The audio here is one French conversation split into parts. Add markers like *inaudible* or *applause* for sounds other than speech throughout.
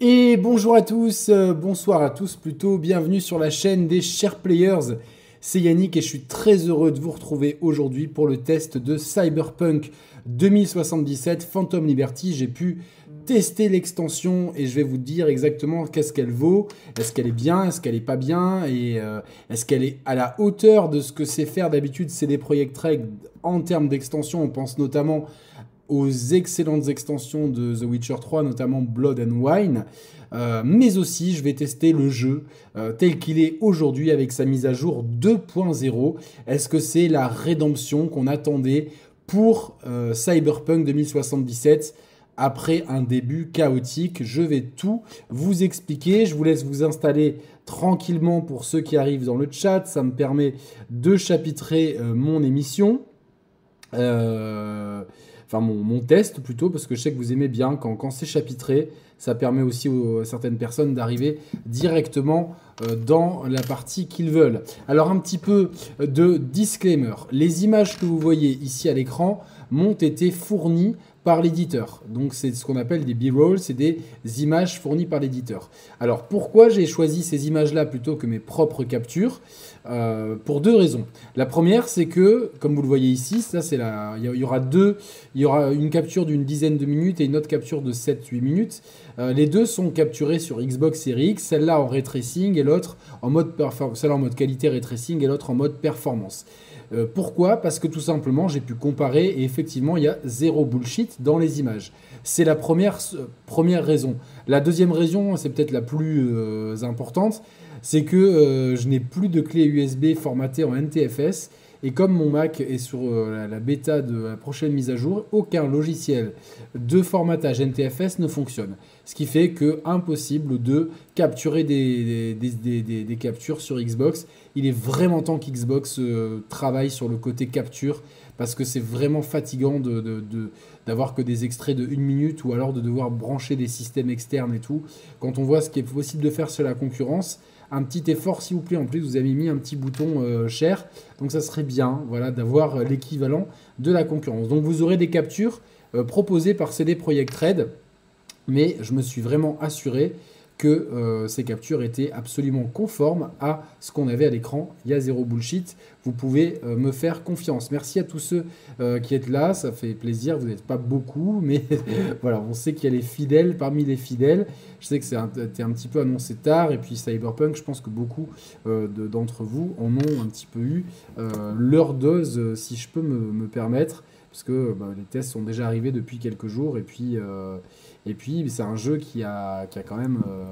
Et bonjour à tous, euh, bonsoir à tous plutôt, bienvenue sur la chaîne des chers players. C'est Yannick et je suis très heureux de vous retrouver aujourd'hui pour le test de Cyberpunk 2077 Phantom Liberty. J'ai pu tester l'extension et je vais vous dire exactement qu'est-ce qu'elle vaut. Est-ce qu'elle est bien, est-ce qu'elle est pas bien et euh, est-ce qu'elle est à la hauteur de ce que c'est faire d'habitude CD Projekt Red en termes d'extension? On pense notamment aux excellentes extensions de The Witcher 3, notamment Blood and Wine. Euh, mais aussi, je vais tester le jeu euh, tel qu'il est aujourd'hui avec sa mise à jour 2.0. Est-ce que c'est la rédemption qu'on attendait pour euh, Cyberpunk 2077 après un début chaotique. Je vais tout vous expliquer. Je vous laisse vous installer tranquillement pour ceux qui arrivent dans le chat. Ça me permet de chapitrer mon émission. Enfin mon, test plutôt, parce que je sais que vous aimez bien quand, c'est chapitré, ça permet aussi à certaines personnes d'arriver directement euh, dans la partie qu'ils veulent. Alors un petit peu de disclaimer. Les images que vous voyez ici à l'écran m'ont été fournies par l'éditeur. Donc c'est ce qu'on appelle des B-rolls, c'est des images fournies par l'éditeur. Alors pourquoi j'ai choisi ces images-là plutôt que mes propres captures? Euh, Pour deux raisons. La première, c'est que, comme vous le voyez ici, ça c'est il y aura deux, il y aura une capture d'une dizaine de minutes et une autre capture de 7-8 minutes. Euh, les deux sont capturées sur Xbox Series X, celle-là en ray tracing et l'autre en mode celle en mode qualité ray et l'autre en mode performance. Euh, pourquoi? Parce que tout simplement, j'ai pu comparer et effectivement, il y a zéro bullshit dans les images. C'est la première, euh, raison. La deuxième raison, c'est peut-être la plus euh, importante, c'est que je n'ai plus de clé USB formatée en NTFS. Et comme mon Mac est sur la, bêta de la prochaine mise à jour, aucun logiciel de formatage NTFS ne fonctionne. Ce qui fait que impossible de capturer des captures sur Xbox il est vraiment temps qu'Xbox euh, travaille sur le côté capture parce que c'est vraiment fatigant d'avoir que des extraits de une minute ou alors de devoir brancher des systèmes externes et tout. Quand on voit ce qui est possible de faire sur la concurrence, un petit effort s'il vous plaît. En plus, vous avez mis un petit bouton euh, cher, donc ça serait bien, voilà, d'avoir euh, l'équivalent de la concurrence. Donc vous aurez des captures proposées par CD Projekt Red, mais je me suis vraiment assuré que euh, ces captures étaient absolument conformes à ce qu'on avait à l'écran. Il y a zéro bullshit. Vous pouvez euh, me faire confiance. Merci à tous ceux euh, qui êtes là. Ça fait plaisir. Vous n'êtes pas beaucoup, *laughs* mais *laughs* voilà, on sait qu'il y a les fidèles parmi les fidèles. Je sais que c'est un, un, petit peu annoncé tard. Et puis Cyberpunk, je pense que beaucoup d'entre vous en ont un petit peu eu leur dose, si je peux me, permettre. Parce que bah, les tests sont déjà arrivés depuis quelques jours. Et puis. Et puis, c'est un jeu qui a, qui a quand même euh,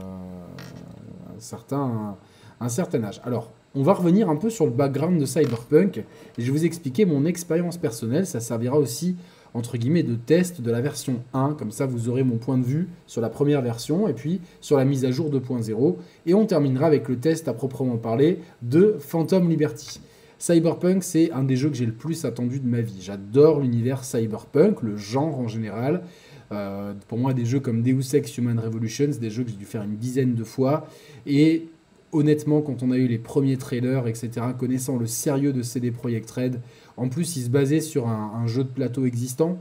un, certain, un certain âge. Alors, on va revenir un peu sur le background de Cyberpunk et je vais vous expliquer mon expérience personnelle. Ça servira aussi, entre guillemets, de test de la version 1. Comme ça, vous aurez mon point de vue sur la première version et puis sur la mise à jour 2.0. Et on terminera avec le test à proprement parler de Phantom Liberty. Cyberpunk, c'est un des jeux que j'ai le plus attendu de ma vie. J'adore l'univers cyberpunk, le genre en général. Euh, pour moi, des jeux comme Deus Ex Human Revolution, c'est des jeux que j'ai dû faire une dizaine de fois. Et honnêtement, quand on a eu les premiers trailers, etc., connaissant le sérieux de CD Projekt Red, en plus, ils se basaient sur un, jeu de plateau existant.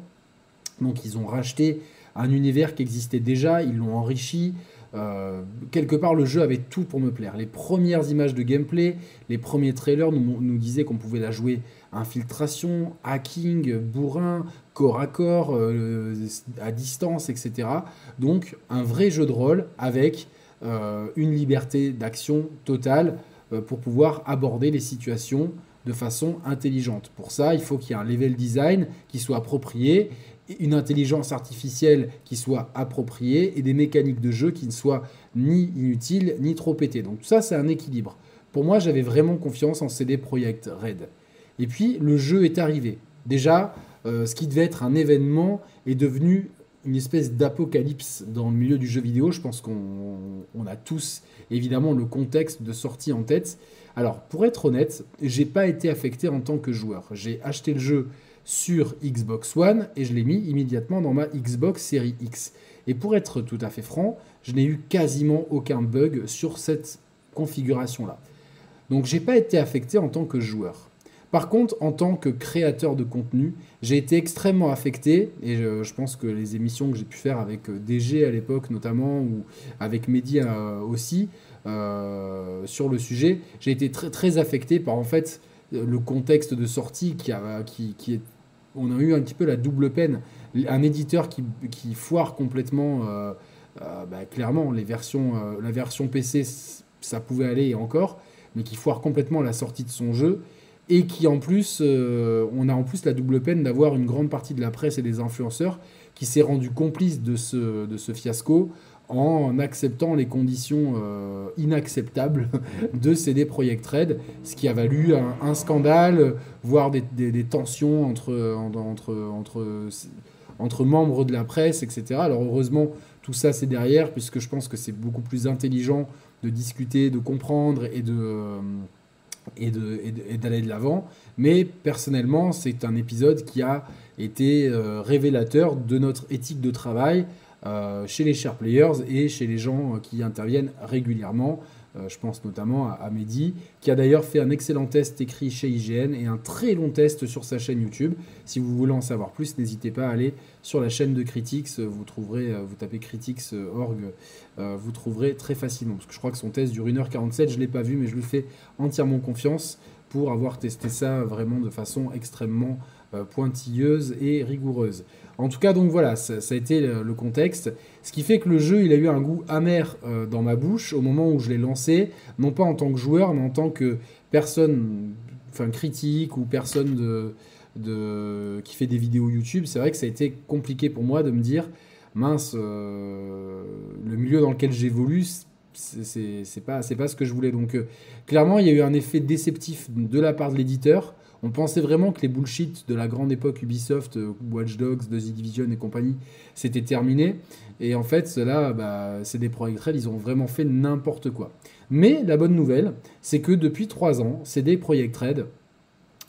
Donc, ils ont racheté un univers qui existait déjà, ils l'ont enrichi. Euh, quelque part, le jeu avait tout pour me plaire. Les premières images de gameplay, les premiers trailers nous, disaient qu'on pouvait la jouer infiltration, hacking, bourrin, corps à corps, euh, à distance, etc. Donc un vrai jeu de rôle avec euh, une liberté d'action totale pour pouvoir aborder les situations de façon intelligente. Pour ça, il faut qu'il y ait un level design qui soit approprié, une intelligence artificielle qui soit appropriée et des mécaniques de jeu qui ne soient ni inutiles ni trop pétées. Donc tout ça, c'est un équilibre. Pour moi, j'avais vraiment confiance en CD Projekt Red. Et puis le jeu est arrivé. Déjà, euh, ce qui devait être un événement est devenu une espèce d'apocalypse dans le milieu du jeu vidéo. Je pense qu'on a tous évidemment le contexte de sortie en tête. Alors, pour être honnête, j'ai pas été affecté en tant que joueur. J'ai acheté le jeu sur Xbox One et je l'ai mis immédiatement dans ma Xbox Series X. Et pour être tout à fait franc, je n'ai eu quasiment aucun bug sur cette configuration-là. Donc, j'ai pas été affecté en tant que joueur. Par contre, en tant que créateur de contenu, j'ai été extrêmement affecté, et je, pense que les émissions que j'ai pu faire avec DG à l'époque notamment, ou avec Mehdi aussi, sur le sujet, j'ai été très, très affecté par en fait le contexte de sortie qui, qui, qui est... On a eu un petit peu la double peine. Un éditeur qui, qui foire complètement, euh, euh, bah, clairement, les versions, euh, la version PC, ça pouvait aller encore, mais qui foire complètement la sortie de son jeu. Et qui en plus, on a en plus la double peine d'avoir une grande partie de la presse et des influenceurs qui s'est rendu complice de ce, de ce fiasco en acceptant les conditions euh, inacceptables *laughs* de CD Projekt Red, ce qui a valu un, scandale, voire des, tensions entre, entre, entre, membres de la presse, etc. Alors heureusement, tout ça c'est derrière, puisque je pense que c'est beaucoup plus intelligent de discuter, de comprendre et de... Euh, et d'aller de, l'avant. Mais personnellement, c'est un épisode qui a été euh, révélateur de notre éthique de travail, chez les share players et chez les gens euh, qui interviennent régulièrement. Euh, je pense notamment à, Mehdi, qui a d'ailleurs fait un excellent test écrit chez IGN et un très long test sur sa chaîne YouTube. Si vous voulez en savoir plus, n'hésitez pas à aller sur la chaîne de Critics. Vous trouverez, vous tapez critics.org, vous trouverez très facilement. Parce que je crois que son test dure 1h47, je ne l'ai pas vu, mais je lui fais entièrement confiance pour avoir testé ça vraiment de façon extrêmement pointilleuse et rigoureuse. En tout cas, donc voilà, ça, a été le, contexte. Ce qui fait que le jeu, il a eu un goût amer euh, dans ma bouche au moment où je l'ai lancé, non pas en tant que joueur, mais en tant que personne, enfin critique ou personne de, qui fait des vidéos YouTube. C'est vrai que ça a été compliqué pour moi de me dire, mince, euh, le milieu dans lequel j'évolue, c'est pas, pas ce que je voulais. Donc euh, clairement, il y a eu un effet déceptif de la part de l'éditeur on pensait vraiment que les bullshit de la grande époque Ubisoft, euh, Watch Dogs, The Division et compagnie, c'était terminé. Et en fait, cela, bah, c'est des Projekt Red, ils ont vraiment fait n'importe quoi. Mais la bonne nouvelle, c'est que depuis trois ans, CD Projekt Red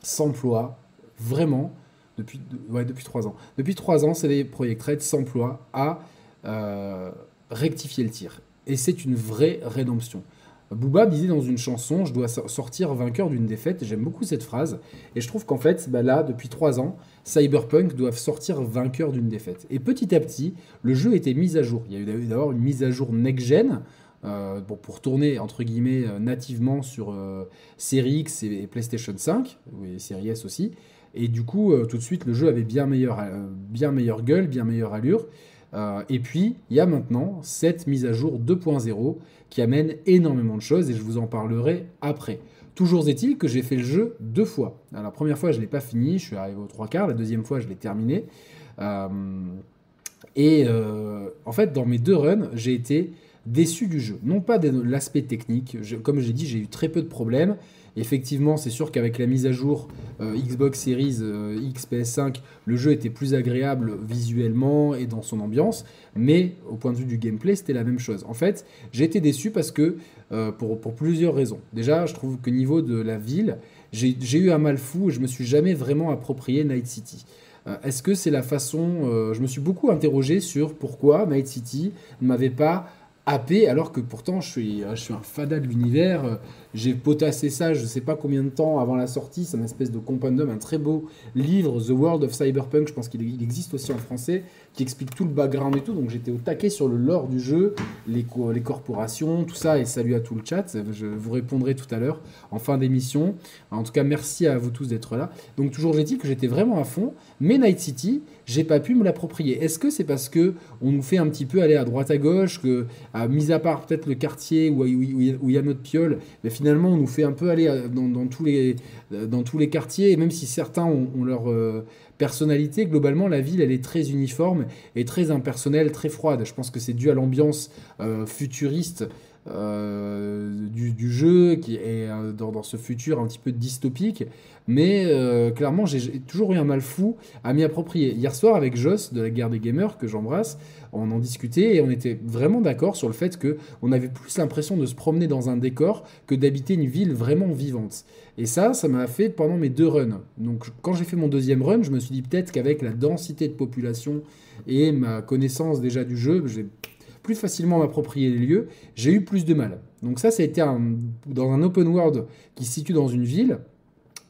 s'emploie vraiment, depuis, ouais, depuis 3 ans, depuis trois ans, CD Projekt Red s'emploie à euh, rectifier le tir. Et c'est une vraie rédemption. Booba disait dans une chanson Je dois sortir vainqueur d'une défaite. J'aime beaucoup cette phrase. Et je trouve qu'en fait, bah là, depuis trois ans, Cyberpunk doivent sortir vainqueur d'une défaite. Et petit à petit, le jeu était mis à jour. Il y a eu d'abord une mise à jour next-gen. Euh, pour tourner entre guillemets euh, nativement sur euh, Series X et, PlayStation 5, et Series S aussi. Et du coup, tout de suite, le jeu avait bien bien meilleure gueule, bien meilleure allure. Euh, et puis, il y a maintenant cette mise à jour 2.0 qui amène énormément de choses et je vous en parlerai après. Toujours est-il que j'ai fait le jeu deux fois. la première fois, je ne l'ai pas fini, je suis arrivé aux trois quarts. La deuxième fois, je l'ai terminé. Euh, et euh, en fait, dans mes deux runs, j'ai été déçu du jeu. Non pas de l'aspect technique. comme j'ai dit, j'ai eu très peu de problèmes. Effectivement, c'est sûr qu'avec la mise à jour euh, Xbox Series euh, X PS5, le jeu était plus agréable visuellement et dans son ambiance, mais au point de vue du gameplay, c'était la même chose. En fait, j'ai été déçu parce que, euh, pour, plusieurs raisons. Déjà, je trouve que niveau de la ville, j'ai eu un mal fou et je me suis jamais vraiment approprié Night City. Est-ce que c'est la façon... je me suis beaucoup interrogé sur pourquoi Night City ne m'avait pas happé alors que pourtant je suis, je suis un fada de l'univers. J'ai potassé ça, je ne sais pas combien de temps avant la sortie. C'est une espèce de compendium, un très beau livre, The World of Cyberpunk. Je pense qu'il existe aussi en français, qui explique tout le background et tout. Donc j'étais au taquet sur le lore du jeu, les, les corporations, tout ça. Et salut à tout le chat. Je vous répondrai tout à l'heure en fin d'émission. En tout cas, merci à vous tous d'être là. Donc toujours j'ai dit que j'étais vraiment à fond. Mais Night City, j'ai pas pu me l'approprier. Est-ce que c'est parce que on nous fait un petit peu aller à droite à gauche, que, à, mis à part peut-être le quartier où il y a notre piole, mais finalement, on nous fait un peu aller euh, dans, tous, les, euh, dans tous les quartiers, et même si certains ont, leur euh, personnalité, globalement, la ville, elle est très uniforme et très impersonnelle, très froide. Je pense que c'est dû à l'ambiance futuriste du, jeu, qui est dans, ce futur un petit peu dystopique. Mais clairement, j'ai toujours eu un mal fou à m'y approprier. Hier soir, avec Joss de la guerre des gamers, que j'embrasse, on en discutait et on était vraiment d'accord sur le fait que on avait plus l'impression de se promener dans un décor que d'habiter une ville vraiment vivante. Et ça, ça m'a fait pendant mes deux runs. Donc quand j'ai fait mon deuxième run, je me suis dit peut-être qu'avec la densité de population et ma connaissance déjà du jeu, j'ai plus facilement m'approprier les lieux, j'ai eu plus de mal. Donc ça, ça a été dans un open world qui se situe dans une ville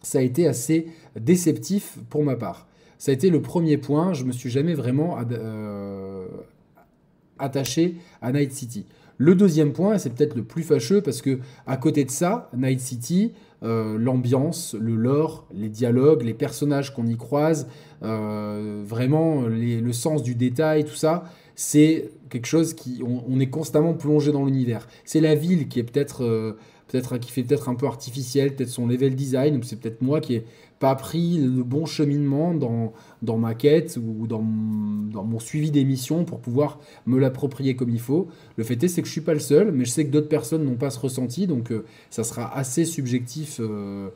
ça a été assez déceptif pour ma part. Ça a été le premier point, je me suis jamais vraiment euh, attaché à Night City. Le deuxième point, c'est peut-être le plus fâcheux parce que à côté de ça, Night City, euh, l'ambiance, le lore, les dialogues, les personnages qu'on y croise, euh, vraiment le sens du détail, tout ça, c'est quelque chose qui on, est constamment plongé dans l'univers. C'est la ville qui est peut-être euh, peut-être qui fait peut-être un peu artificiel, peut-être son level design, ou c'est peut-être moi qui ai pas pris le bon cheminement dans, dans ma quête ou dans, dans mon suivi d'émission pour pouvoir me l'approprier comme il faut. Le fait est, c'est que je suis pas le seul, mais je sais que d'autres personnes n'ont pas ce ressenti, donc euh, ça sera assez subjectif euh,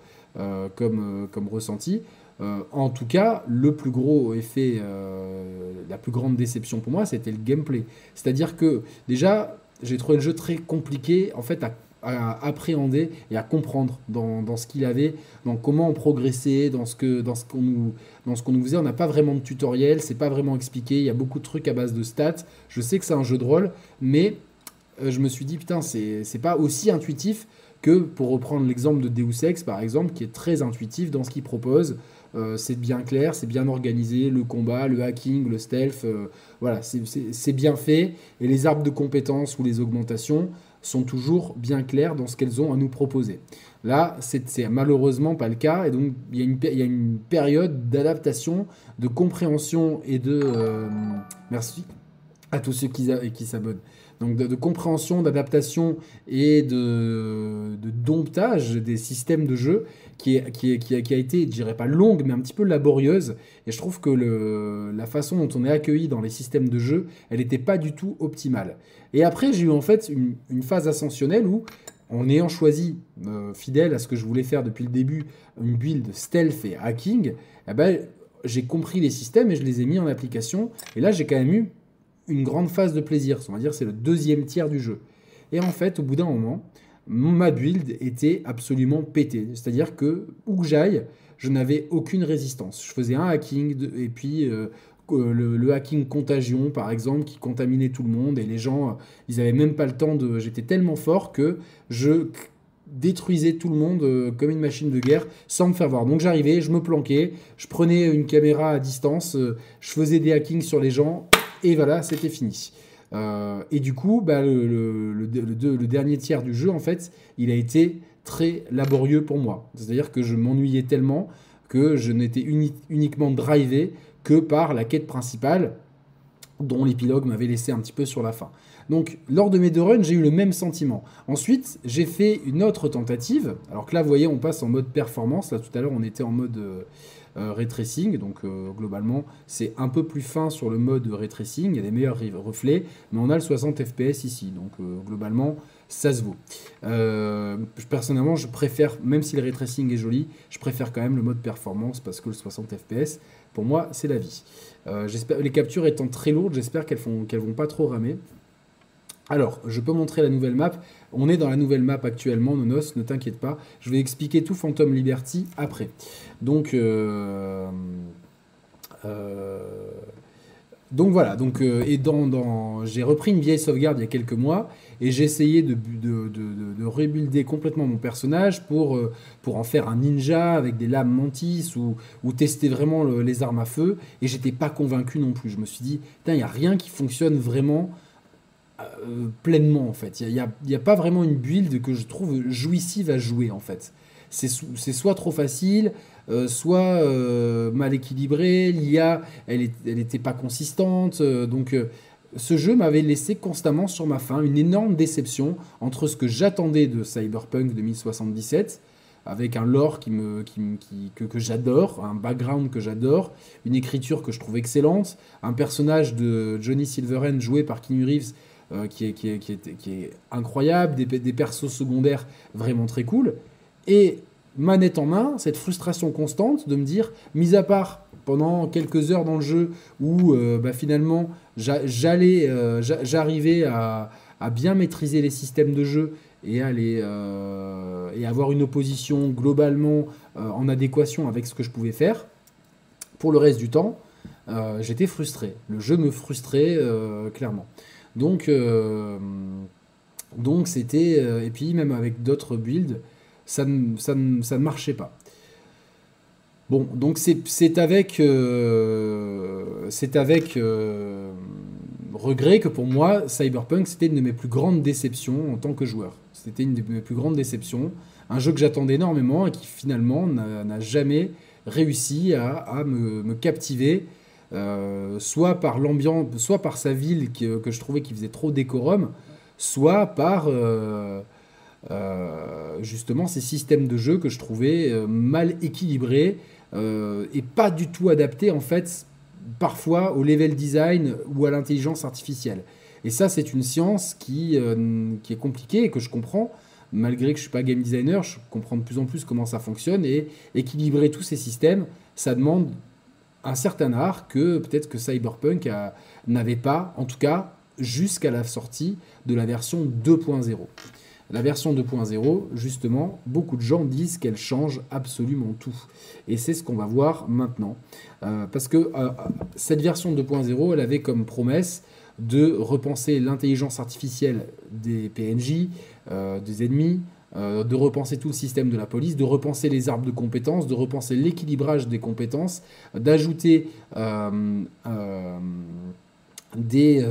comme, comme ressenti. En tout cas, le plus gros effet, la plus grande déception pour moi, c'était le gameplay. C'est-à-dire que déjà, j'ai trouvé le jeu très compliqué en fait à appréhender et à comprendre dans, dans ce qu'il avait, dans comment on progressait, dans ce que dans qu'on nous dans nous faisait. On n'a pas vraiment de tutoriel, c'est pas vraiment expliqué. Il y a beaucoup de trucs à base de stats. Je sais que c'est un jeu de rôle, mais euh, je me suis dit putain c'est pas aussi intuitif que pour reprendre l'exemple de Deus Ex par exemple, qui est très intuitif dans ce qu'il propose. Euh, c'est bien clair, c'est bien organisé, le combat, le hacking, le stealth, euh, voilà, c'est bien fait. Et les arbres de compétences ou les augmentations, sont toujours bien claires dans ce qu'elles ont à nous proposer. Là, c'est malheureusement pas le cas, et donc il y a une, période d'adaptation, de compréhension et de... Euh, merci à tous ceux qui s'abonnent. Donc de, compréhension, d'adaptation et de, domptage des systèmes de jeu qui, qui, qui, a, qui, a, été, je dirais pas longue, mais un petit peu laborieuse. Et je trouve que le, la façon dont on est accueilli dans les systèmes de jeu, elle n'était pas du tout optimale. Et après, j'ai eu en fait une, phase ascensionnelle où, en ayant choisi, euh, fidèle à ce que je voulais faire depuis le début, une build stealth et hacking, eh ben, j'ai compris les systèmes et je les ai mis en application. Et là, j'ai quand même eu une grande phase de plaisir. On va dire c'est le deuxième tiers du jeu. Et en fait, au bout d'un moment, ma build était absolument pétée. C'est-à-dire que où que j'aille, je n'avais aucune résistance. Je faisais un hacking et puis euh, le, hacking contagion, par exemple, qui contaminait tout le monde et les gens, euh, ils n'avaient même pas le temps de. J'étais tellement fort que je détruisais tout le monde euh, comme une machine de guerre sans me faire voir. Donc j'arrivais, je me planquais, je prenais une caméra à distance, je faisais des hackings sur les gens et voilà, c'était fini. Euh, et du coup, bah, le, dernier tiers du jeu, en fait, il a été très laborieux pour moi. C'est-à-dire que je m'ennuyais tellement que je n'étais uniquement drivé que par la quête principale, dont l'épilogue m'avait laissé un petit peu sur la fin. Donc, lors de mes deux runs, j'ai eu le même sentiment. Ensuite, j'ai fait une autre tentative. Alors que là, vous voyez, on passe en mode performance. Là, tout à l'heure, on était en mode euh, euh, ray tracing. Donc euh, globalement, c'est un peu plus fin sur le mode ray tracing. Il y a des meilleurs reflets, mais on a le 60 fps ici. Donc euh, globalement, ça se vaut. personnellement, je préfère, même si le ray tracing est joli, je préfère quand même le mode performance parce que le 60 fps, pour moi, c'est la vie. les captures étant très lourdes, j'espère qu'elles ne vont pas trop ramer. Alors, je peux montrer la nouvelle map. On est dans la nouvelle map actuellement, Nonos, ne t'inquiète pas. Je vais expliquer tout Phantom Liberty après. Donc, euh, euh, voilà. Donc, euh, j'ai repris une vieille sauvegarde il y a quelques mois et j'ai essayé de, de, de, rebuilder complètement mon personnage pour, pour en faire un ninja avec des lames mantis ou, ou tester vraiment les armes à feu. Et j'étais pas convaincu non plus. Je me suis dit, il n'y a rien qui fonctionne vraiment euh, pleinement en fait. Il n'y a, a, pas vraiment une build que je trouve jouissive à jouer en fait. C'est soit trop facile, euh, soit euh, mal équilibré, l'IA elle n'était pas consistante. donc ce jeu m'avait laissé constamment sur ma faim une énorme déception entre ce que j'attendais de Cyberpunk 2077 avec un lore qui me, qui, que, que j'adore, un background que j'adore, une écriture que je trouve excellente, un personnage de Johnny Silverhand joué par Keanu Reeves euh, qui, est, incroyable, des, des, persos secondaires vraiment très cool. Et manette en main, cette frustration constante de me dire, mis à part pendant quelques heures dans le jeu où euh, bah, finalement euh, j'arrivais à, à, bien maîtriser les systèmes de jeu et, à et avoir une opposition globalement en adéquation avec ce que je pouvais faire, pour le reste du temps, j'étais frustré. Le jeu me frustrait clairement. Donc, euh, donc c'était. Euh, et puis, même avec d'autres builds, ça ne, marchait pas. Bon, donc c'est avec, c'est avec euh, regret que pour moi, Cyberpunk, c'était une de mes plus grandes déceptions en tant que joueur. C'était une de mes plus grandes déceptions. Un jeu que j'attendais énormément et qui finalement n'a jamais réussi à, me, captiver, euh, soit par l'ambiance, soit par sa ville que, que, je trouvais qui faisait trop décorum, soit par justement ces systèmes de jeu que je trouvais mal équilibrés euh, et pas du tout adapté en fait parfois au level design ou à l'intelligence artificielle. Et ça, c'est une science qui, euh, qui est compliquée et que je comprends. Malgré que je ne suis pas game designer, je comprends de plus en plus comment ça fonctionne. Et équilibrer tous ces systèmes, ça demande un certain art que peut-être que Cyberpunk n'avait pas, en tout cas jusqu'à la sortie de la version 2.0. La version 2.0, justement, beaucoup de gens disent qu'elle change absolument tout. Et c'est ce qu'on va voir maintenant. Euh, parce que euh, cette version 2.0, elle avait comme promesse de repenser l'intelligence artificielle des PNJ, euh, des ennemis, de repenser tout le système de la police, de repenser les arbres de compétences, de repenser l'équilibrage des compétences, d'ajouter des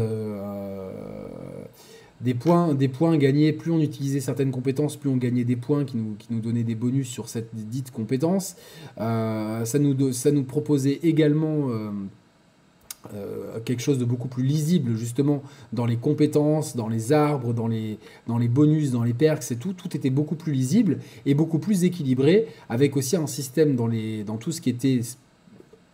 des points, des points gagnés, plus on utilisait certaines compétences, plus on gagnait des points qui nous, donnaient des bonus sur cette dite compétence. Euh, ça, nous, proposait également euh, euh, quelque chose de beaucoup plus lisible justement dans les compétences, dans les arbres, dans les, dans les bonus, dans les perks et tout. Tout était beaucoup plus lisible et beaucoup plus équilibré, avec aussi un système dans, les, dans tout ce qui était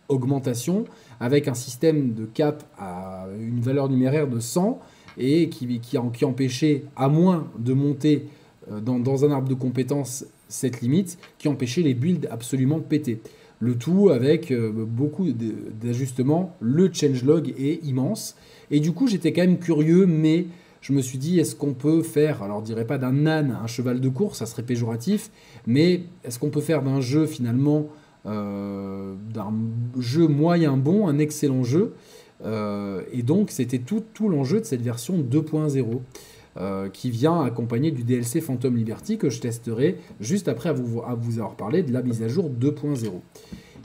augmentation, avec un système de cap à une valeur numéraire de 100 et qui, qui, qui empêchait, à moins de monter euh, dans, un arbre de compétences cette limite, qui empêchait les builds absolument pétés. Le tout avec euh, beaucoup d'ajustements. Le changelog est immense. Et du coup, j'étais quand même curieux, mais je me suis dit, est-ce qu'on peut faire, alors je dirais pas d'un âne un cheval de course, ça serait péjoratif, mais est-ce qu'on peut faire d'un jeu finalement, euh, d'un jeu moyen bon, un excellent jeu? Euh, et donc, c'était tout, tout l'enjeu de cette version 2.0. Euh, qui vient accompagner du DLC Phantom Liberty que je testerai juste après à vous, à vous avoir parlé de la mise à jour 2.0.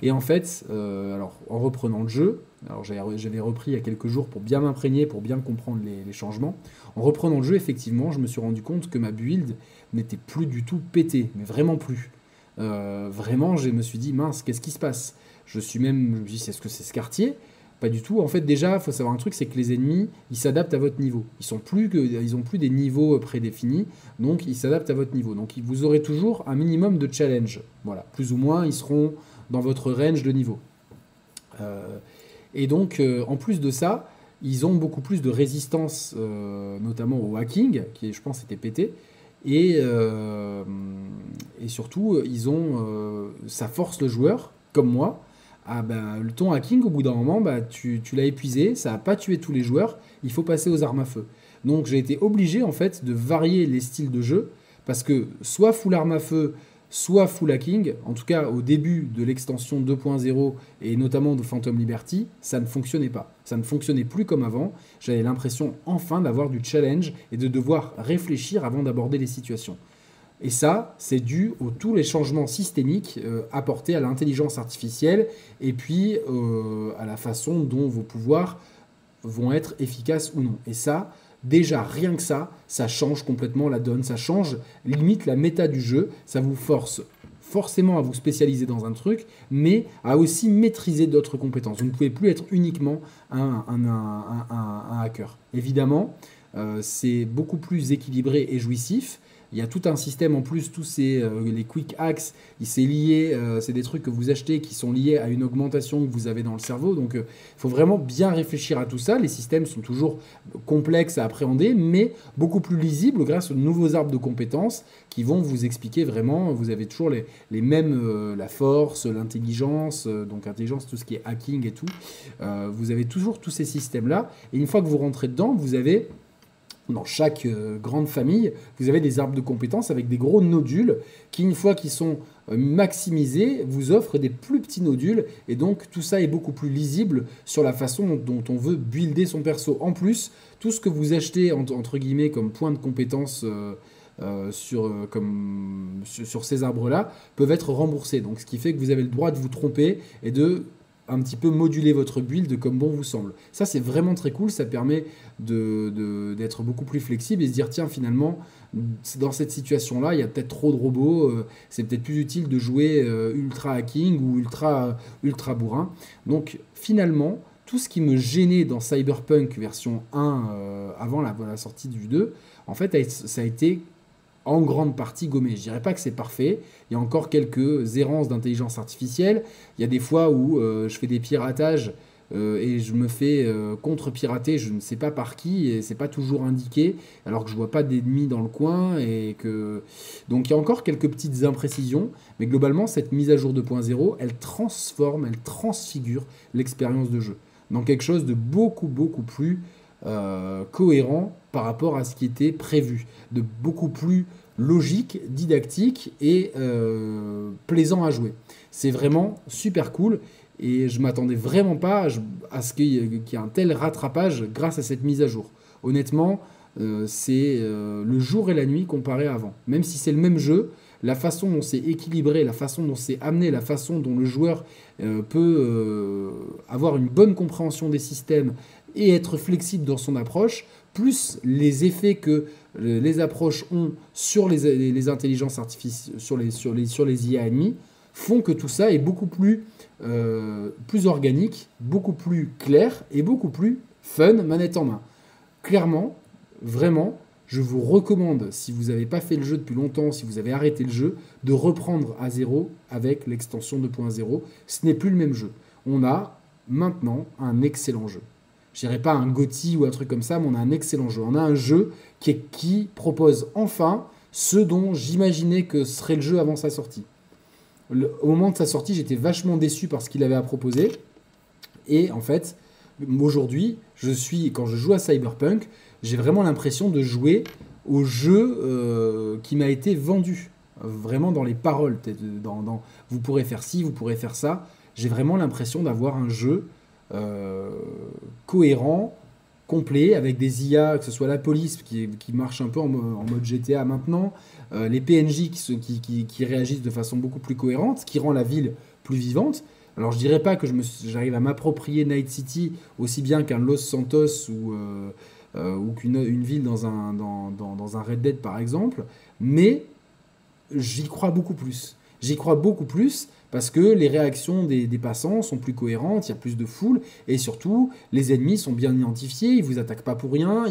Et en fait, euh, alors, en reprenant le jeu, alors j'avais repris il y a quelques jours pour bien m'imprégner, pour bien comprendre les, changements. En reprenant le jeu, effectivement, je me suis rendu compte que ma build n'était plus du tout pétée, mais vraiment plus. vraiment, je me suis dit, mince, qu'est-ce qui se passe? Je suis même, je me suis dit, est-ce que c'est ce quartier? Pas du tout. En fait, déjà, il faut savoir un truc, c'est que les ennemis, ils s'adaptent à votre niveau. Ils sont plus plus des niveaux prédéfinis, donc ils s'adaptent à votre niveau. Donc vous aurez toujours un minimum de challenge. Voilà, plus ou moins, ils seront dans votre range de niveau. Euh, et donc, euh, en plus de ça, ils ont beaucoup plus de résistance, euh, notamment au hacking, qui je pense était pété. Et, et surtout, ils ont, ça force le joueur, comme moi, ah ben, le ton hacking, au bout d'un moment, bah, tu, tu l'as épuisé, ça n'a pas tué tous les joueurs, il faut passer aux armes à feu. Donc j'ai été obligé en fait de varier les styles de jeu, parce que soit full arme à feu, soit full hacking, en tout cas au début de l'extension 2.0 et notamment de Phantom Liberty, ça ne fonctionnait pas. Ça ne fonctionnait plus comme avant. J'avais l'impression enfin d'avoir du challenge et de devoir réfléchir avant d'aborder les situations. Et ça, c'est dû aux tous les changements systémiques euh, apportés à l'intelligence artificielle et puis euh, à la façon dont vos pouvoirs vont être efficaces ou non. Et ça, déjà, rien que ça, ça change complètement la donne, ça change limite la méta du jeu, ça vous force forcément à vous spécialiser dans un truc, mais à aussi maîtriser d'autres compétences. Vous ne pouvez plus être uniquement un, hacker. Évidemment, euh, c'est beaucoup plus équilibré et jouissif, il y a tout un système en plus, tous ces euh, les quick hacks, c'est lié, euh, c'est des trucs que vous achetez qui sont liés à une augmentation que vous avez dans le cerveau. Donc il euh, faut vraiment bien réfléchir à tout ça. Les systèmes sont toujours complexes à appréhender, mais beaucoup plus lisibles grâce aux nouveaux arbres de compétences qui vont vous expliquer vraiment. Vous avez toujours les, les mêmes, la force, l'intelligence, donc intelligence, tout ce qui est hacking et tout. vous avez toujours tous ces systèmes-là. Et une fois que vous rentrez dedans, vous avez dans chaque euh, grande famille, vous avez des arbres de compétences avec des gros nodules qui, une fois qu'ils sont euh, maximisés, vous offrent des plus petits nodules. Et donc, tout ça est beaucoup plus lisible sur la façon dont on veut builder son perso. En plus, tout ce que vous achetez, entre guillemets, comme point de compétence, euh, sur, comme, sur, ces arbres-là peuvent être remboursés. Donc ce qui fait que vous avez le droit de vous tromper et de un petit peu moduler votre build comme bon vous semble. Ça, c'est vraiment très cool. Ça permet d'être beaucoup plus flexible et se dire tiens, finalement, dans cette situation-là, il y a peut-être trop de robots. Euh, c'est peut-être plus utile de jouer euh, ultra hacking ou ultra, ultra bourrin. Donc, finalement, tout ce qui me gênait dans Cyberpunk version 1 euh, avant la, la, sortie du 2, en fait, ça a été en grande partie gommé. Je dirais pas que c'est parfait. Il y a encore quelques errances d'intelligence artificielle. Il y a des fois où euh, je fais des piratages euh, et je me fais euh, contre-pirater, je ne sais pas par qui, et c'est pas toujours indiqué, alors que je vois pas d'ennemis dans le coin, et que... Donc il y a encore quelques petites imprécisions, mais globalement, cette mise à jour 2.0, elle transforme, elle transfigure l'expérience de jeu dans quelque chose de beaucoup, beaucoup plus cohérent par rapport à ce qui était prévu, de beaucoup plus logique, didactique et euh, plaisant à jouer. C'est vraiment super cool et je m'attendais vraiment pas à ce qu'il y ait un tel rattrapage grâce à cette mise à jour. Honnêtement, euh, c'est euh, le jour et la nuit comparé à avant. Même si c'est le même jeu, la façon dont c'est équilibré, la façon dont c'est amené, la façon dont le joueur peut avoir une bonne compréhension des systèmes et être flexible dans son approche, plus les effets que les approches ont sur les, intelligences artificielles, sur les, sur, les, sur les IA ennemis, font que tout ça est beaucoup plus, euh, plus organique, beaucoup plus clair et beaucoup plus fun, manette en main. Clairement, vraiment, je vous recommande, si vous n'avez pas fait le jeu depuis longtemps, si vous avez arrêté le jeu, de reprendre à zéro avec l'extension 2.0. Ce n'est plus le même jeu. On a maintenant un excellent jeu je dirais pas un GOTY ou un truc comme ça, mais on a un excellent jeu. On a un jeu qui, propose enfin ce dont j'imaginais que serait le jeu avant sa sortie. au moment de sa sortie, j'étais vachement déçu par ce qu'il avait à proposer. Et en fait, aujourd'hui, je suis, quand je joue à Cyberpunk, j'ai vraiment l'impression de jouer au jeu euh, qui m'a été vendu. Vraiment dans les paroles. Dans, dans, vous pourrez faire ci, vous pourrez faire ça. J'ai vraiment l'impression d'avoir un jeu euh, cohérent, complet, avec des IA, que ce soit la police qui, qui marche un peu en, mode GTA maintenant, euh, les PNJ qui, qui, qui, réagissent de façon beaucoup plus cohérente, qui rend la ville plus vivante. Alors je dirais pas que j'arrive à m'approprier Night City aussi bien qu'un Los Santos ou, euh, ou qu'une une ville dans un, dans, dans, dans un Red Dead par exemple, mais j'y crois beaucoup plus. J'y crois beaucoup plus parce que les réactions des, passants sont plus cohérentes, il y a plus de foule, et surtout, les ennemis sont bien identifiés, ils vous attaquent pas pour rien,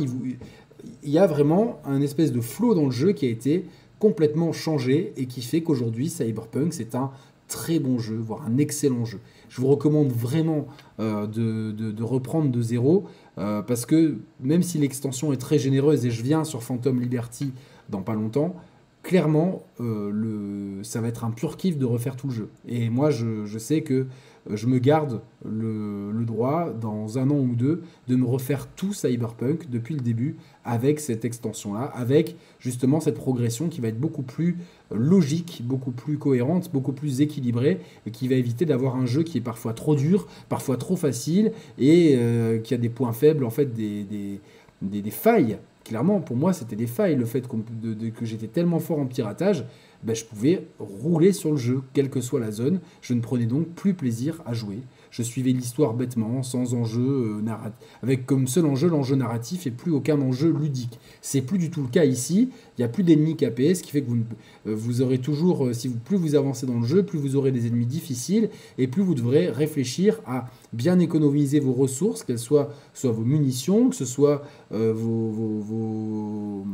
il y a vraiment un espèce de flow dans le jeu qui a été complètement changé et qui fait qu'aujourd'hui, Cyberpunk, c'est un très bon jeu, voire un excellent jeu. Je vous recommande vraiment euh, de, reprendre de zéro, euh, parce que même si l'extension est très généreuse, et je viens sur Phantom Liberty dans pas longtemps, clairement, euh, ça va être un pur kiff de refaire tout le jeu. Et moi, je, sais que euh, je me garde le, droit, dans un an ou deux, de me refaire tout Cyberpunk depuis le début avec cette extension-là, avec justement cette progression qui va être beaucoup plus euh, logique, beaucoup plus cohérente, beaucoup plus équilibrée, et qui va éviter d'avoir un jeu qui est parfois trop dur, parfois trop facile, et qui a des points faibles, en fait, des failles clairement, pour moi, c'était des failles. Le fait que j'étais tellement fort en piratage, ben, je pouvais rouler sur le jeu, quelle que soit la zone. Je ne prenais donc plus plaisir à jouer. Je suivais l'histoire bêtement, sans enjeu euh, narratif, avec comme seul enjeu l'enjeu narratif et plus aucun enjeu ludique. C'est plus du tout le cas ici. Il n'y a plus d'ennemis KPS, ce qui fait que vous, euh, aurez toujours, euh, si vous, plus vous avancez dans le jeu, plus vous aurez des ennemis difficiles et plus vous devrez réfléchir à bien économiser vos ressources, qu'elles soient vos munitions, que ce soit vos,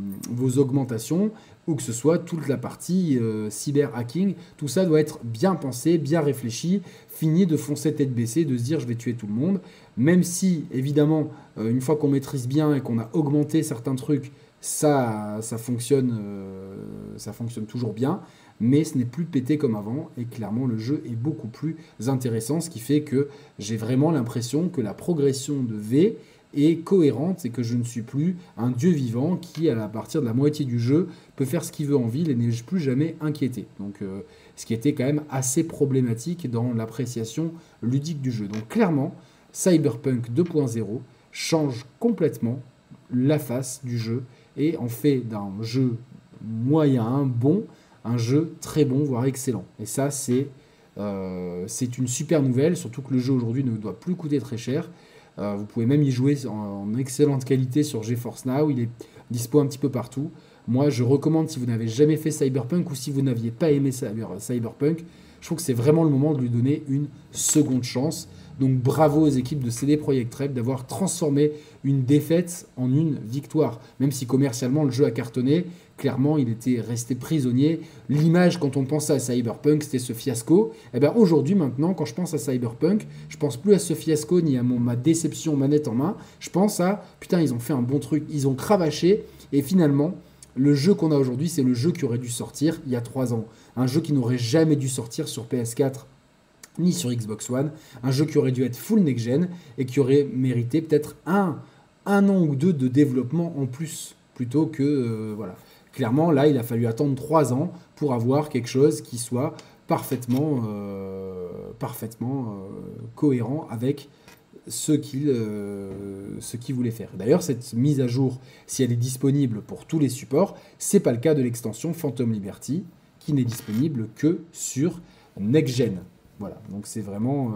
augmentations, ou que ce soit toute la partie cyber hacking. Tout ça doit être bien pensé, bien réfléchi, fini de foncer tête baissée, de se dire je vais tuer tout le monde. Même si, évidemment, une fois qu'on maîtrise bien et qu'on a augmenté certains trucs, ça, ça, fonctionne, euh, ça fonctionne toujours bien, mais ce n'est plus pété comme avant, et clairement le jeu est beaucoup plus intéressant, ce qui fait que j'ai vraiment l'impression que la progression de V est cohérente et que je ne suis plus un dieu vivant qui, à partir de la moitié du jeu, peut faire ce qu'il veut en ville et n'est plus jamais inquiété. Donc, euh, ce qui était quand même assez problématique dans l'appréciation ludique du jeu. Donc, clairement, Cyberpunk 2.0 change complètement la face du jeu et en fait d'un jeu moyen, bon, un jeu très bon, voire excellent. Et ça, euh, c'est une super nouvelle, surtout que le jeu aujourd'hui ne doit plus coûter très cher. Euh, vous pouvez même y jouer en, excellente qualité sur GeForce Now, il est dispo un petit peu partout. Moi, je recommande si vous n'avez jamais fait Cyberpunk ou si vous n'aviez pas aimé Cyberpunk, je trouve que c'est vraiment le moment de lui donner une seconde chance. Donc bravo aux équipes de CD Projekt Red d'avoir transformé une défaite en une victoire. Même si commercialement le jeu a cartonné, clairement il était resté prisonnier. L'image quand on pensait à Cyberpunk c'était ce fiasco. Et eh bien aujourd'hui maintenant quand je pense à Cyberpunk, je pense plus à ce fiasco ni à mon, ma déception manette en main. Je pense à putain ils ont fait un bon truc, ils ont cravaché et finalement le jeu qu'on a aujourd'hui c'est le jeu qui aurait dû sortir il y a trois ans. Un jeu qui n'aurait jamais dû sortir sur PS4 ni sur Xbox One. Un jeu qui aurait dû être full next-gen et qui aurait mérité peut-être un, un an ou deux de développement en plus, plutôt que... Euh, voilà. Clairement, là, il a fallu attendre trois ans pour avoir quelque chose qui soit parfaitement, euh, parfaitement euh, cohérent avec ce qu'il voulait faire. D'ailleurs, cette mise à jour, si elle est disponible pour tous les supports, c'est pas le cas de l'extension Phantom Liberty, qui n'est disponible que sur Next Gen. Voilà, donc c'est vraiment,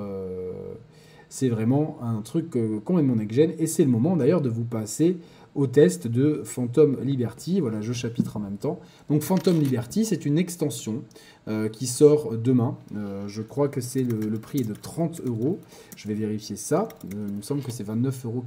c'est vraiment un truc euh, complètement next-gen. Et c'est le moment d'ailleurs de vous passer au test de Phantom Liberty. Voilà, je chapitre en même temps. Donc Phantom Liberty, c'est une extension euh, qui sort demain. Euh, je crois que c'est le, prix est de 30 euros. Je vais vérifier ça. Euh, il me semble que c'est 29,90 euros,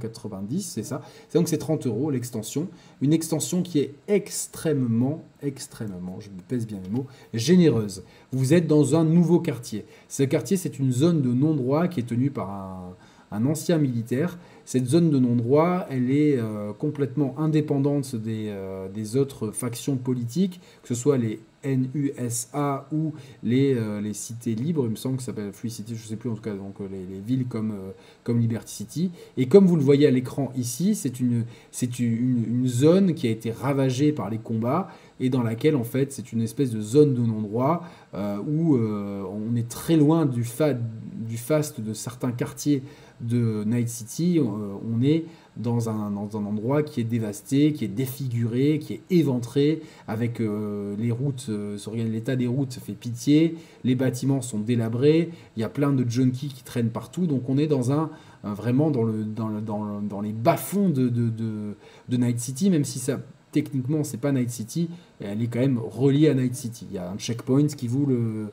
c'est ça. Donc c'est 30 euros l'extension. Une extension qui est extrêmement, extrêmement, je pèse bien les mots, généreuse. Vous êtes dans un nouveau quartier. Ce quartier, c'est une zone de non-droit qui est tenue par un un ancien militaire. Cette zone de non-droit, elle est euh, complètement indépendante des, euh, des, autres factions politiques, que ce soit les NUSA ou les, euh, les cités libres, il me semble que ça s'appelle Free City, je ne sais plus en tout cas, donc les, villes comme, comme Liberty City. Et comme vous le voyez à l'écran ici, c'est une, c'est une, une, zone qui a été ravagée par les combats et dans laquelle en fait c'est une espèce de zone de non-droit où on est très loin du, fa du faste de certains quartiers de Night City, euh, on est dans un, dans un, endroit qui est dévasté, qui est défiguré, qui est éventré, avec euh, les routes, euh, l'état des routes fait pitié, les bâtiments sont délabrés, il y a plein de junkies qui traînent partout, donc on est dans un, vraiment dans, le, dans, le, dans, dans les bas-fonds de, de, de, de, Night City, même si ça techniquement c'est pas Night City, elle est quand même reliée à Night City. Il y a un checkpoint qui vous le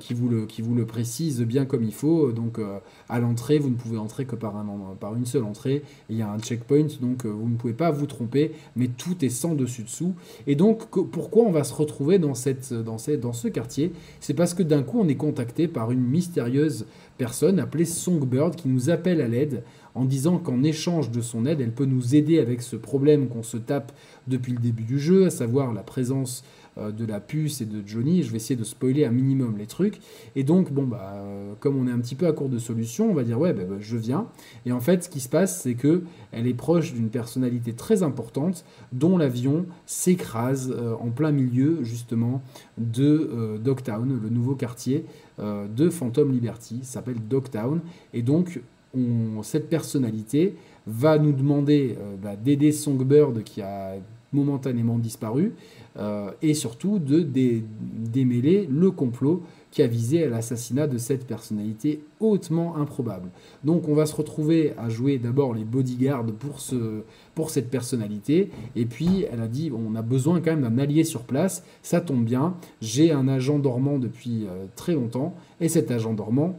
qui, vous le, qui vous le précise bien comme il faut. Donc euh, à l'entrée, vous ne pouvez entrer que par, un, par une seule entrée. il y a un checkpoint, donc euh, vous ne pouvez pas vous tromper, mais tout est sans dessus-dessous. Et donc pourquoi on va se retrouver dans, cette, dans, dans ce quartier? C'est parce que d'un coup, on est contacté par une mystérieuse personne appelée Songbird qui nous appelle à l'aide en disant qu'en échange de son aide, elle peut nous aider avec ce problème qu'on se tape depuis le début du jeu, à savoir la présence euh, de la puce et de Johnny. Je vais essayer de spoiler un minimum les trucs. Et donc, bon, bah, euh, comme on est un petit peu à court de solutions, on va dire, ouais, bah, bah, je viens. Et en fait, ce qui se passe, c'est que elle est proche d'une personnalité très importante dont l'avion s'écrase euh, en plein milieu, justement, de Dogtown, le nouveau quartier de Phantom Liberty, s'appelle Dogtown. Et donc, on, cette personnalité va nous demander d'aider Songbird qui a momentanément disparu euh, et surtout de démêler le complot qui a visé à l'assassinat de cette personnalité hautement improbable. Donc on va se retrouver à jouer d'abord les bodyguards pour, ce, pour cette personnalité, et puis elle a dit on a besoin quand même d'un allié sur place, ça tombe bien, j'ai un agent dormant depuis euh, très longtemps, et cet agent dormant,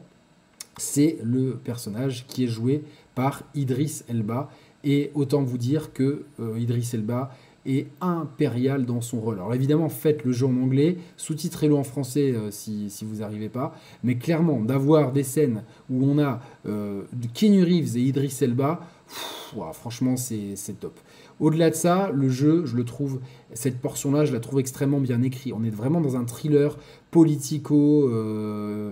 c'est le personnage qui est joué par Idris Elba, et autant vous dire que euh, Idris Elba et impérial dans son rôle. Alors évidemment, faites le jeu en anglais, sous-titrez-le en français euh, si, si, vous n'arrivez pas, mais clairement, d'avoir des scènes où on a euh, Keanu Reeves et Idris Elba, franchement, c'est top. Au-delà de ça, le jeu, je le trouve, cette portion-là, je la trouve extrêmement bien écrite. On est vraiment dans un thriller politico, euh,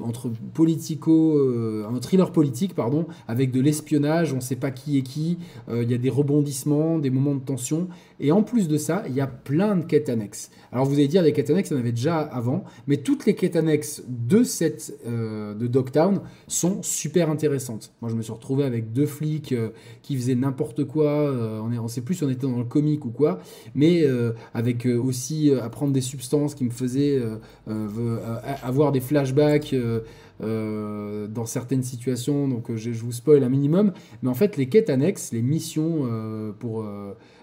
entre politico, euh, un thriller politique, pardon, avec de l'espionnage, on ne sait pas qui est qui, euh, il y a des rebondissements, des moments de tension, et en plus de ça, il y a plein de quêtes annexes. Alors vous allez dire, les quêtes annexes, il y en avait déjà avant, mais toutes les quêtes annexes de cette de Dogtown sont super intéressantes. Moi, je me suis retrouvé avec deux flics qui faisaient n'importe quoi, on ne sait plus si on était dans le comique ou quoi, mais avec aussi apprendre des substances qui me faisaient euh, euh, avoir des flashbacks euh, dans certaines situations, donc je, je, vous spoil un minimum. Mais en fait, les quêtes annexes, les missions pour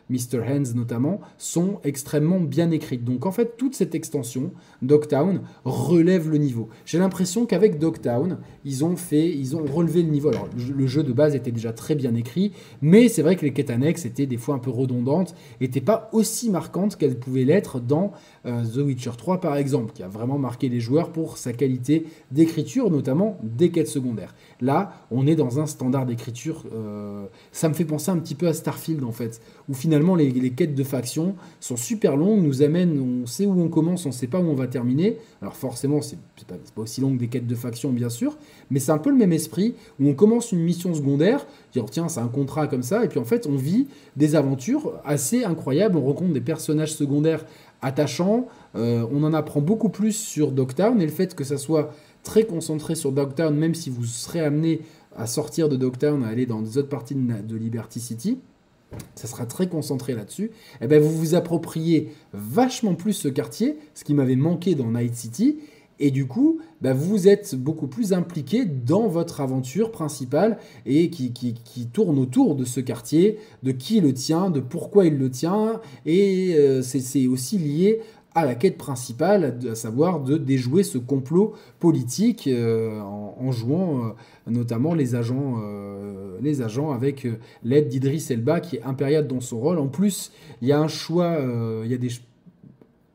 Mr. Hands notamment, sont extrêmement bien écrites. Donc en fait, toute cette extension, Dogtown, relève le niveau. J'ai l'impression qu'avec Dogtown, ils ont fait, ils ont relevé le niveau. Alors le jeu de base était déjà très bien écrit, mais c'est vrai que les quêtes annexes étaient des fois un peu redondantes, n'étaient pas aussi marquantes qu'elles pouvaient l'être dans euh, The Witcher 3 par exemple, qui a vraiment marqué les joueurs pour sa qualité d'écriture, notamment des quêtes secondaires. Là, on est dans un standard d'écriture, euh, ça me fait penser un petit peu à Starfield en fait, où finalement les, quêtes de faction sont super longues, nous amènent, on sait où on commence, on sait pas où on va terminer. Alors forcément, c'est pas, pas aussi long que des quêtes de faction bien sûr, mais c'est un peu le même esprit, où on commence une mission secondaire, dire tiens c'est un contrat comme ça, et puis en fait on vit des aventures assez incroyables, on rencontre des personnages secondaires attachants, euh, on en apprend beaucoup plus sur Dogtown, et le fait que ça soit très concentré sur Dogtown, même si vous serez amené à sortir de Dogtown, à aller dans des autres parties de, Liberty City, ça sera très concentré là-dessus, et eh ben vous vous appropriez vachement plus ce quartier, ce qui m'avait manqué dans Night City, et du coup, ben vous êtes beaucoup plus impliqué dans votre aventure principale et qui, tourne autour de ce quartier, de qui le tient, de pourquoi il le tient, et euh, c'est aussi lié à la quête principale, à savoir de déjouer ce complot politique euh, en, jouant euh, notamment les agents, euh, les agents avec l'aide d'Idris Elba qui est impériale dans son rôle. En plus, il y a un choix, il y a des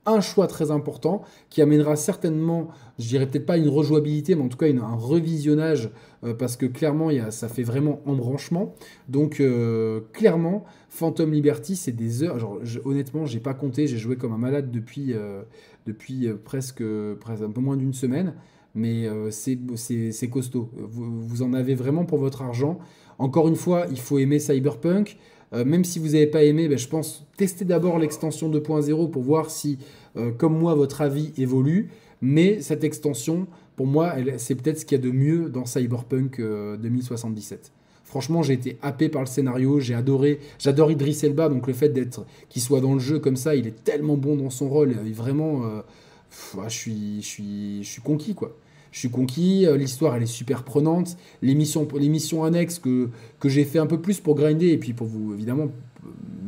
un choix très important qui amènera certainement, je dirais peut-être pas une rejouabilité, mais en tout cas un revisionnage, euh, parce que clairement, ça fait vraiment embranchement. Donc, euh, clairement, Phantom Liberty, c'est des heures. Genre, je, honnêtement, j'ai pas compté, j'ai joué comme un malade depuis, euh, depuis presque, presque un peu moins d'une semaine, mais c'est costaud. Vous en avez vraiment pour votre argent. Encore une fois, il faut aimer Cyberpunk. Euh, même si vous n'avez pas aimé, ben, je pense tester d'abord l'extension 2.0 pour voir si, euh, comme moi, votre avis évolue. Mais cette extension, pour moi, c'est peut-être ce qu'il y a de mieux dans Cyberpunk 2077. Euh, Franchement, j'ai été happé par le scénario, j'ai adoré, j'adore Idris Elba, donc le fait d'être qu'il soit dans le jeu comme ça, il est tellement bon dans son rôle, vraiment, je suis, je je suis conquis quoi je suis conquis, euh, l'histoire elle est super prenante, l'émission l'émission annexe que, que j'ai fait un peu plus pour grinder, et puis pour vous évidemment,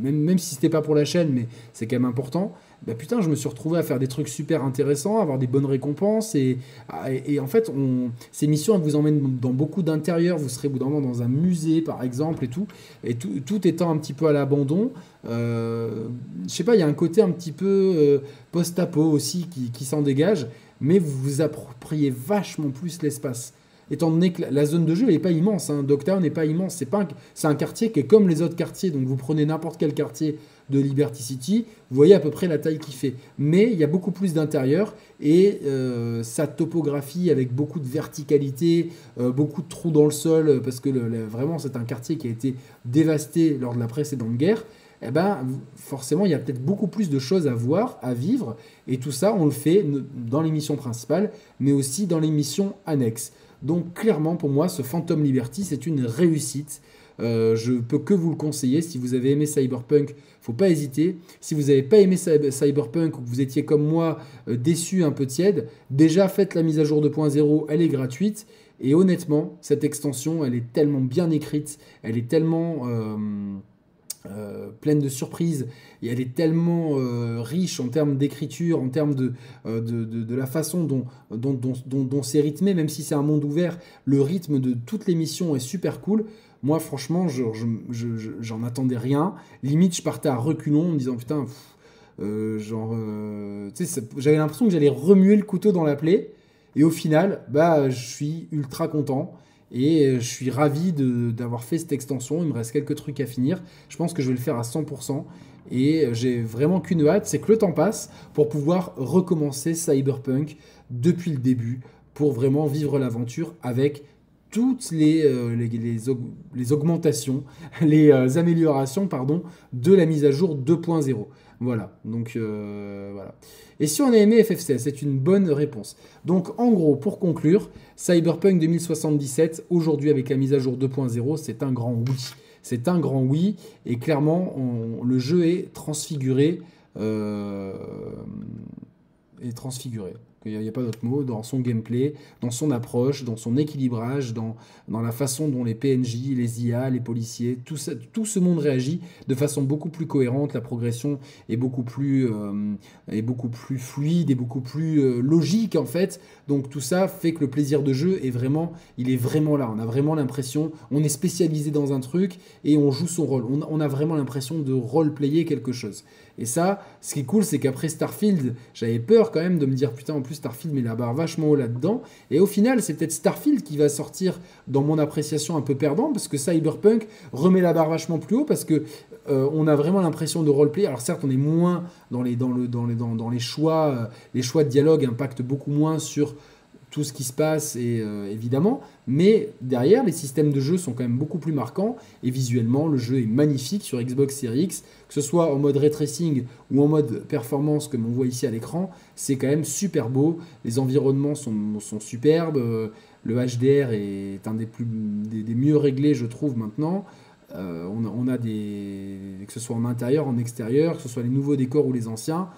même, même si c'était pas pour la chaîne, mais c'est quand même important, bah putain, je me suis retrouvé à faire des trucs super intéressants, avoir des bonnes récompenses. Et, et, en fait, ces missions elles vous emmènent dans beaucoup d'intérieurs. Vous serez bout dans un musée, par exemple, et tout. Et tout, tout étant un petit peu à l'abandon. Euh, je sais pas, il y a un côté un petit peu euh, post-apo aussi qui, qui s'en dégage mais vous vous appropriez vachement plus l'espace. Étant donné que la zone de jeu n'est pas immense, hein. N'est pas immense, c'est un, quartier qui est comme les autres quartiers, donc vous prenez n'importe quel quartier de Liberty City, vous voyez à peu près la taille qu'il fait. Mais il y a beaucoup plus d'intérieur et euh, sa topographie avec beaucoup de verticalité, euh, beaucoup de trous dans le sol, parce que vraiment c'est un quartier qui a été dévasté lors de la précédente guerre eh ben, forcément, il y a peut-être beaucoup plus de choses à voir, à vivre, et tout ça, on le fait dans l'émission principale, mais aussi dans l'émission annexe. Donc, clairement, pour moi, ce Phantom Liberty, c'est une réussite. Euh, je peux que vous le conseiller. Si vous avez aimé Cyberpunk, faut pas hésiter. Si vous n'avez pas aimé Cyberpunk ou que vous étiez comme moi euh, déçu, un peu tiède, déjà faites la mise à jour 2.0, elle est gratuite. Et honnêtement, cette extension, elle est tellement bien écrite, elle est tellement... Euh, euh, pleine de surprises et elle est tellement euh, riche en termes d'écriture, en termes de, euh, de, la façon dont, dont, c'est rythmé, même si c'est un monde ouvert, le rythme de toutes les missions est super cool. Moi, franchement, j'en je, attendais rien. Limite, je partais à reculons en me disant putain, genre, j'avais l'impression que j'allais remuer le couteau dans la plaie. Et au final, bah, je suis ultra content. Et euh, je suis ravi d'avoir fait cette extension. Il me reste quelques trucs à finir. Je pense que je vais le faire à 100%. Et j'ai vraiment qu'une hâte, c'est que le temps passe pour pouvoir recommencer Cyberpunk depuis le début, pour vraiment vivre l'aventure avec toutes les, euh, les, augmentations, *laughs* les euh, améliorations pardon, de la mise à jour 2.0. Voilà, donc euh, voilà. Et si on a aimé FF16, c'est une bonne réponse. Donc en gros, pour conclure, Cyberpunk 2077, aujourd'hui avec la mise à jour 2.0, c'est un grand oui. C'est un grand oui, et clairement, le jeu est transfiguré. est transfiguré il n'y a, pas d'autre mot, dans son gameplay, dans son approche, dans son équilibrage, dans, dans la façon dont les PNJ, les IA, les policiers, tout, ça, tout ce monde réagit de façon beaucoup plus cohérente, la progression est beaucoup plus, euh, est beaucoup plus fluide et beaucoup plus euh, logique en fait. Donc tout ça fait que le plaisir de jeu est vraiment, il est vraiment là. On a vraiment l'impression, on est spécialisé dans un truc et on joue son rôle. On, on a vraiment l'impression de role-player quelque chose. Et ça, ce qui est cool, c'est qu'après Starfield, j'avais peur quand même de me dire putain, en plus Starfield met la barre vachement haut là-dedans. Et au final, c'est peut-être Starfield qui va sortir dans mon appréciation un peu perdant parce que Cyberpunk remet la barre vachement plus haut parce que euh, on a vraiment l'impression de roleplay. Alors certes, on est moins dans les, choix, euh, les choix de dialogue impactent beaucoup moins sur tout ce qui se passe, et, euh, évidemment, mais derrière, les systèmes de jeu sont quand même beaucoup plus marquants, et visuellement, le jeu est magnifique sur Xbox Series X, que ce soit en mode ray tracing ou en mode performance, comme on voit ici à l'écran, c'est quand même super beau, les environnements sont, superbes, euh, le HDR est un des, plus, des, mieux réglés, je trouve, maintenant. Euh, on, on, a des. que ce soit en intérieur, en extérieur, que ce soit les nouveaux décors ou les anciens,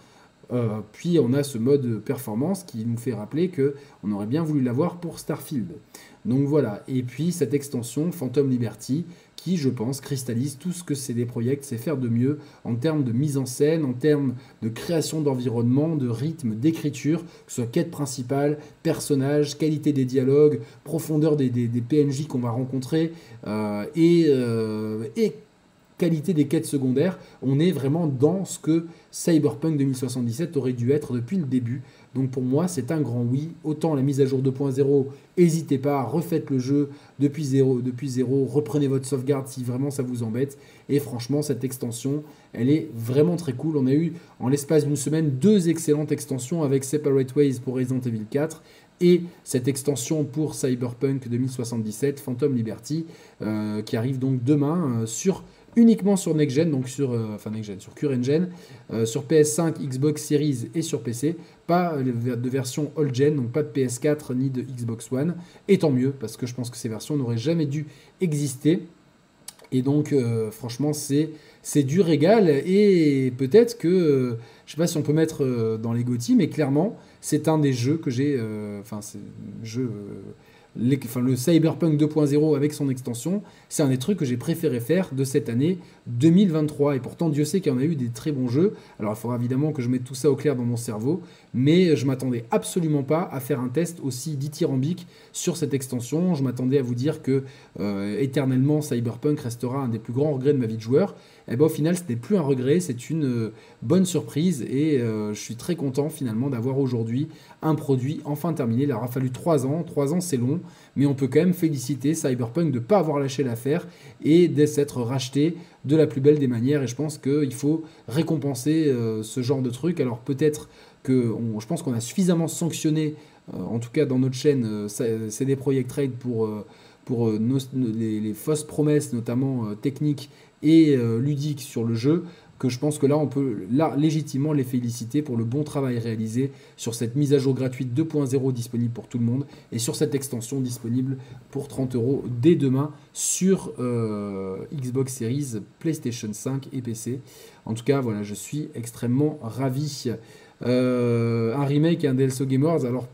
euh, puis on a ce mode performance qui nous fait rappeler que on aurait bien voulu l'avoir pour Starfield. Donc voilà, et puis cette extension Phantom Liberty qui, je pense, cristallise tout ce que CD Projekt sait faire de mieux en termes de mise en scène, en termes de création d'environnement, de rythme, d'écriture, que ce soit quête principale, personnage, qualité des dialogues, profondeur des, PNJ qu'on va rencontrer, euh, et, euh, et qualité des quêtes secondaires, on est vraiment dans ce que Cyberpunk 2077 aurait dû être depuis le début. Donc pour moi, c'est un grand oui. Autant la mise à jour 2.0, n'hésitez pas, refaites le jeu depuis zéro, depuis zéro, reprenez votre sauvegarde si vraiment ça vous embête. Et franchement, cette extension, elle est vraiment très cool. On a eu en l'espace d'une semaine deux excellentes extensions avec Separate Ways pour Resident Evil 4 et cette extension pour Cyberpunk 2077, Phantom Liberty, euh, qui arrive donc demain euh, sur uniquement sur Next Gen, donc sur, euh, enfin Next Gen, sur Current Gen, euh, sur PS5, Xbox Series et sur PC. Pas de version All Gen, donc pas de PS4 ni de Xbox One. Et tant mieux, parce que je pense que ces versions n'auraient jamais dû exister. Et donc, euh, franchement, c'est c'est du régal. Et peut-être que, je sais pas si on peut mettre dans les GOTY, mais clairement, c'est un des jeux que j'ai. Enfin, c'est jeu le Cyberpunk 2.0 avec son extension, c'est un des trucs que j'ai préféré faire de cette année 2023. Et pourtant, Dieu sait qu'il y en a eu des très bons jeux. Alors, il faudra évidemment que je mette tout ça au clair dans mon cerveau, mais je m'attendais absolument pas à faire un test aussi dithyrambique sur cette extension. Je m'attendais à vous dire que euh, éternellement Cyberpunk restera un des plus grands regrets de ma vie de joueur. Eh bien au final, ce n'est plus un regret, c'est une euh, bonne surprise et euh, je suis très content finalement d'avoir aujourd'hui un produit enfin terminé. Il aura fallu 3 ans, 3 ans c'est long, mais on peut quand même féliciter Cyberpunk de ne pas avoir lâché l'affaire et d'être racheté de la plus belle des manières. Et je pense qu'il faut récompenser ce genre de truc. Alors peut-être que je pense qu'on a suffisamment sanctionné, en tout cas dans notre chaîne CD Projekt Trade pour pour les, fausses promesses, notamment techniques et euh, ludique sur le jeu que je pense que là, on peut là, légitimement les féliciter pour le bon travail réalisé sur cette mise à jour gratuite 2.0 disponible pour tout le monde et sur cette extension disponible pour 30 euros dès demain sur euh, Xbox Series, PlayStation 5 et PC. En tout cas, voilà, je suis extrêmement ravi. Euh, un remake et un DLC Game Awards, alors...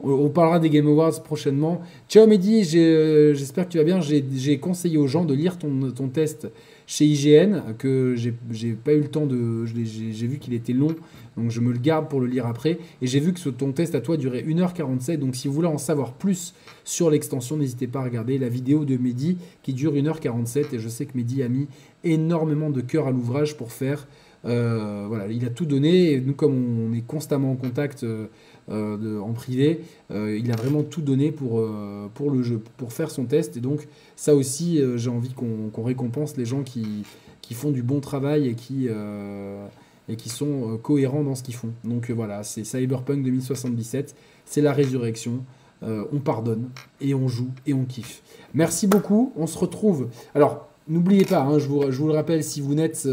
on parlera des Game Awards prochainement. Ciao Mehdi, j'espère que tu vas bien. J'ai conseillé aux gens de lire ton, test chez IGN, que j'ai pas eu le temps de. J'ai vu qu'il était long, donc je me le garde pour le lire après. Et j'ai vu que ton test à toi durait 1h47, donc si vous voulez en savoir plus sur l'extension, n'hésitez pas à regarder la vidéo de Mehdi qui dure 1h47. Et je sais que Mehdi a mis énormément de cœur à l'ouvrage pour faire. Euh, voilà, il a tout donné. Et nous, comme on est constamment en contact. Euh, euh, en privé. Euh, il a vraiment tout donné pour, euh, pour le jeu, pour faire son test. Et donc, ça aussi, j'ai envie qu'on récompense les gens qui, qui font du bon travail et qui, et qui sont cohérents dans ce qu'ils font. Donc voilà, c'est Cyberpunk 2077, c'est la résurrection. on pardonne et on joue et on kiffe. Merci beaucoup. On se retrouve. Alors, n'oubliez pas, hein, je, vous, je, vous, le rappelle, si vous n'êtes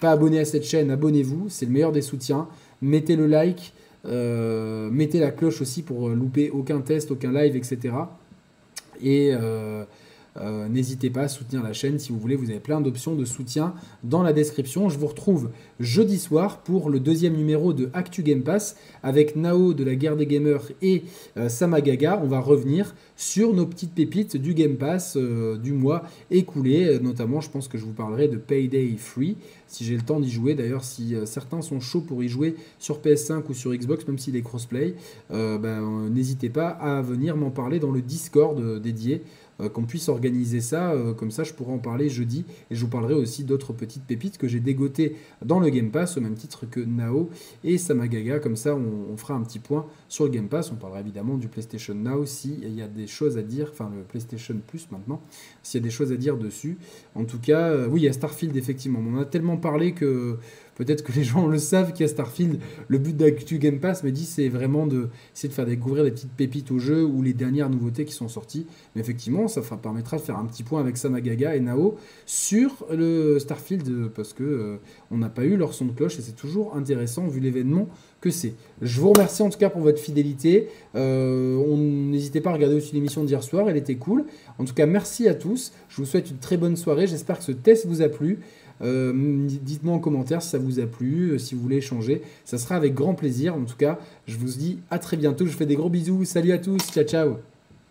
pas abonné à cette chaîne, abonnez-vous. C'est le meilleur des soutiens. Mettez le like. Euh, mettez la cloche aussi pour louper aucun test, aucun live, etc. Et euh, n'hésitez pas à soutenir la chaîne si vous voulez. Vous avez plein d'options de soutien dans la description. Je vous retrouve jeudi soir pour le deuxième numéro de Actu Game Pass avec Nao de la guerre des gamers et euh, Samagaga. On va revenir sur nos petites pépites du Game Pass euh, du mois écoulé. Notamment, je pense que je vous parlerai de Payday Free si j'ai le temps d'y jouer. D'ailleurs, si certains sont chauds pour y jouer sur PS5 ou sur Xbox, même s'il est crossplay, ben, n'hésitez pas à venir m'en parler dans le Discord dédié. Euh, qu'on puisse organiser ça. Euh, comme ça, je pourrais en parler jeudi. Et je vous parlerai aussi d'autres petites pépites que j'ai dégotées dans le Game Pass, au même titre que Nao et Samagaga. Comme ça, on, fera un petit point sur le Game Pass. On parlera évidemment du PlayStation Now s'il y a des choses à dire, enfin le PlayStation Plus maintenant, s'il y a des choses à dire dessus. En tout cas, euh, oui, il y a Starfield, effectivement. On en a tellement parlé que Peut-être que les gens le savent qu'il y a Starfield. Le but d'Actu Game Pass, me dit, c'est vraiment de, de faire découvrir des petites pépites au jeu ou les dernières nouveautés qui sont sorties. Mais effectivement, ça permettra de faire un petit point avec Samagaga et Nao sur le Starfield parce que euh, on n'a pas eu leur son de cloche et c'est toujours intéressant vu l'événement que c'est. Je vous remercie en tout cas pour votre fidélité. Euh, N'hésitez pas à regarder aussi l'émission d'hier soir, elle était cool. En tout cas, merci à tous. Je vous souhaite une très bonne soirée. J'espère que ce test vous a plu. Euh, dites-moi en commentaire si ça vous a plu, euh, si vous voulez échanger. Ça sera avec grand plaisir. En tout cas, je vous dis à très bientôt. Je vous fais des gros bisous. Salut à tous. Ciao, ciao.